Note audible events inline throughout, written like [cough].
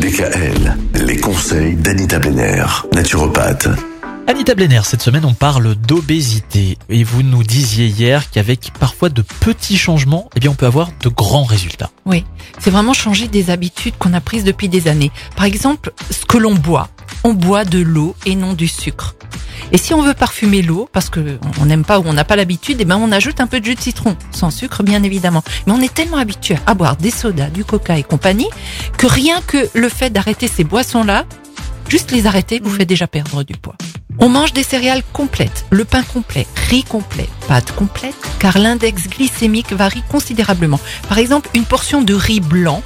DKL, les conseils d'Anita Benner, naturopathe. Anita Blenner, cette semaine on parle d'obésité et vous nous disiez hier qu'avec parfois de petits changements, eh bien on peut avoir de grands résultats. Oui, c'est vraiment changer des habitudes qu'on a prises depuis des années. Par exemple, ce que l'on boit. On boit de l'eau et non du sucre. Et si on veut parfumer l'eau, parce que on n'aime pas ou on n'a pas l'habitude, eh ben on ajoute un peu de jus de citron, sans sucre bien évidemment. Mais on est tellement habitué à boire des sodas, du coca et compagnie, que rien que le fait d'arrêter ces boissons-là, juste les arrêter, vous fait déjà perdre du poids. On mange des céréales complètes, le pain complet, riz complet, pâtes complètes, car l'index glycémique varie considérablement. Par exemple, une portion de riz blanc,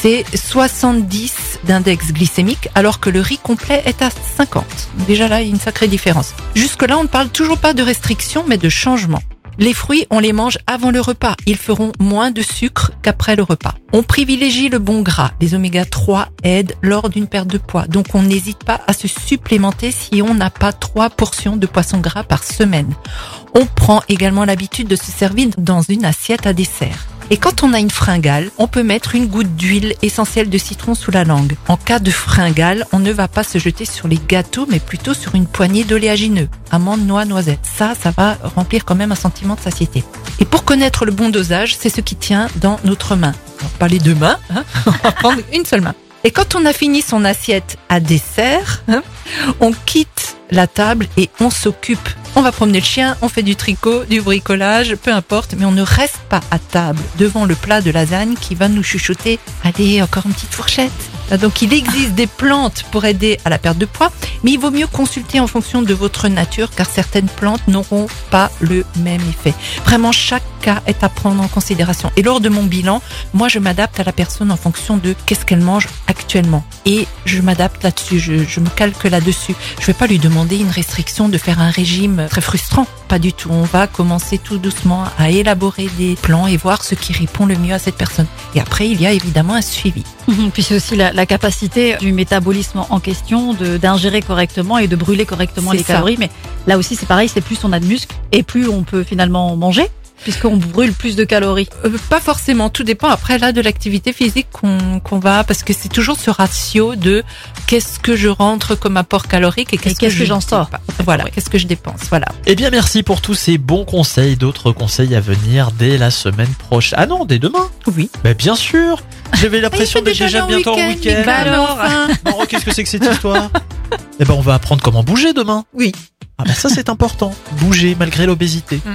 c'est 70 d'index glycémique, alors que le riz complet est à 50. Déjà là, il y a une sacrée différence. Jusque-là, on ne parle toujours pas de restriction, mais de changement. Les fruits, on les mange avant le repas. Ils feront moins de sucre qu'après le repas. On privilégie le bon gras. Les oméga 3 aident lors d'une perte de poids. Donc on n'hésite pas à se supplémenter si on n'a pas trois portions de poisson gras par semaine. On prend également l'habitude de se servir dans une assiette à dessert. Et quand on a une fringale, on peut mettre une goutte d'huile essentielle de citron sous la langue. En cas de fringale, on ne va pas se jeter sur les gâteaux, mais plutôt sur une poignée d'oléagineux, amandes, noix, noisettes. Ça, ça va remplir quand même un sentiment de satiété. Et pour connaître le bon dosage, c'est ce qui tient dans notre main. Pas les deux mains, hein [laughs] on va prendre une seule main. Et quand on a fini son assiette à dessert, hein, on quitte la table et on s'occupe. On va promener le chien, on fait du tricot, du bricolage, peu importe, mais on ne reste pas à table devant le plat de lasagne qui va nous chuchoter Allez, encore une petite fourchette. Donc il existe des plantes pour aider à la perte de poids, mais il vaut mieux consulter en fonction de votre nature car certaines plantes n'auront pas le même effet. Vraiment, chaque cas est à prendre en considération. Et lors de mon bilan, moi je m'adapte à la personne en fonction de qu'est-ce qu'elle mange actuellement. Et je m'adapte là-dessus, je, je me calque là-dessus. Je vais pas lui demander une restriction de faire un régime très frustrant. Pas du tout. On va commencer tout doucement à élaborer des plans et voir ce qui répond le mieux à cette personne. Et après, il y a évidemment un suivi. [laughs] Puis c'est aussi la, la capacité du métabolisme en question d'ingérer correctement et de brûler correctement les ça. calories. Mais là aussi, c'est pareil, c'est plus on a de muscles et plus on peut finalement manger, puisqu'on brûle plus de calories. Euh, pas forcément, tout dépend après là de l'activité physique qu'on va, parce que c'est toujours ce ratio de qu'est-ce que je rentre comme apport calorique et qu'est-ce qu'est-ce que, que je j'en sors. Voilà, qu'est-ce que je dépense. Voilà. Eh bien merci pour tous ces bons conseils, d'autres conseils à venir dès la semaine prochaine. Ah non, dès demain Oui. Ben bien sûr J'avais [laughs] l'impression d'être déjà le bientôt en week-end, alors. enfin. [laughs] Bon, qu'est-ce que c'est que cette [laughs] histoire? Eh ben on va apprendre comment bouger demain. Oui. Ah ben ça c'est important, bouger malgré l'obésité. Mm.